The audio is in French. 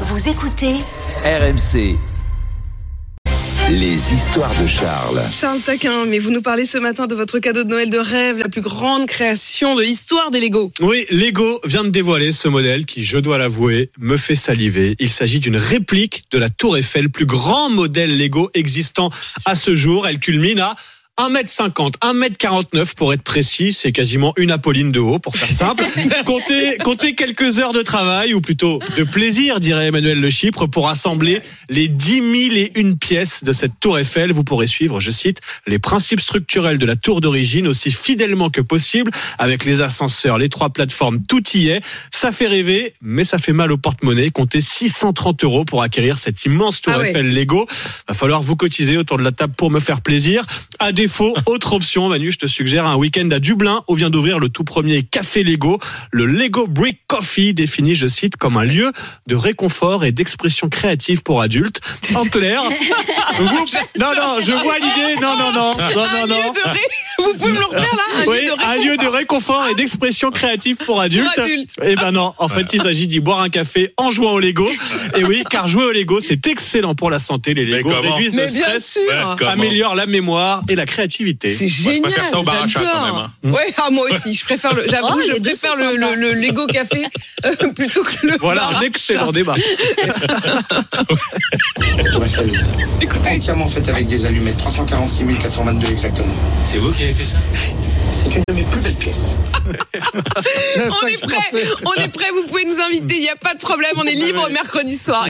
Vous écoutez RMC. Les histoires de Charles. Charles Taquin, mais vous nous parlez ce matin de votre cadeau de Noël de rêve, la plus grande création de l'histoire des Lego. Oui, Lego vient de dévoiler ce modèle qui, je dois l'avouer, me fait saliver. Il s'agit d'une réplique de la Tour Eiffel, plus grand modèle Lego existant à ce jour. Elle culmine à 1m50, 1m49 pour être précis, c'est quasiment une Apolline de haut pour faire simple. comptez, comptez quelques heures de travail, ou plutôt de plaisir, dirait Emmanuel Le Chypre, pour assembler les 10 000 et une pièces de cette tour Eiffel. Vous pourrez suivre, je cite, les principes structurels de la tour d'origine aussi fidèlement que possible, avec les ascenseurs, les trois plateformes, tout y est. Ça fait rêver, mais ça fait mal au porte-monnaie. Comptez 630 euros pour acquérir cette immense tour Ah ouais. Eiffel Lego. Va falloir vous cotiser autour de la table pour me faire plaisir. À défaut, autre option, Manu, je te suggère un week-end à Dublin où vient d'ouvrir le tout premier café Lego, le Lego Brick Coffee, défini, je cite, comme un lieu de réconfort et d'expression créative pour adultes. En clair, vous- non, non, je vois l'idée, non, non, non, non, non, non. Vous pouvez me le refaire là Un Oui, lieu de un lieu de réconfort et d'expression créative pour adultes. Pour adultes. Eh ben non, en fait, il s'agit d'y boire un café en jouant au Lego. Et oui, car jouer au Lego, c'est excellent pour la santé. Les Lego réduisent Mais le bien stress, améliorent la mémoire et la créativité. C'est génial. préfère ça au bar à chat, quand même, Ouais, ah, moi aussi, je préfère le. J'avoue, Oh, je préfère le, le, le Lego café euh, plutôt que le. Voilà un excellent débat. Tour Eiffel. Entièrement faite avec des allumettes, 346 422 exactement. C'est vous qui avez fait ça C'est une de mes plus belles pièces. On est prêt, on est prêt. Vous pouvez nous inviter. Il n'y a pas de problème. On est libre mercredi soir.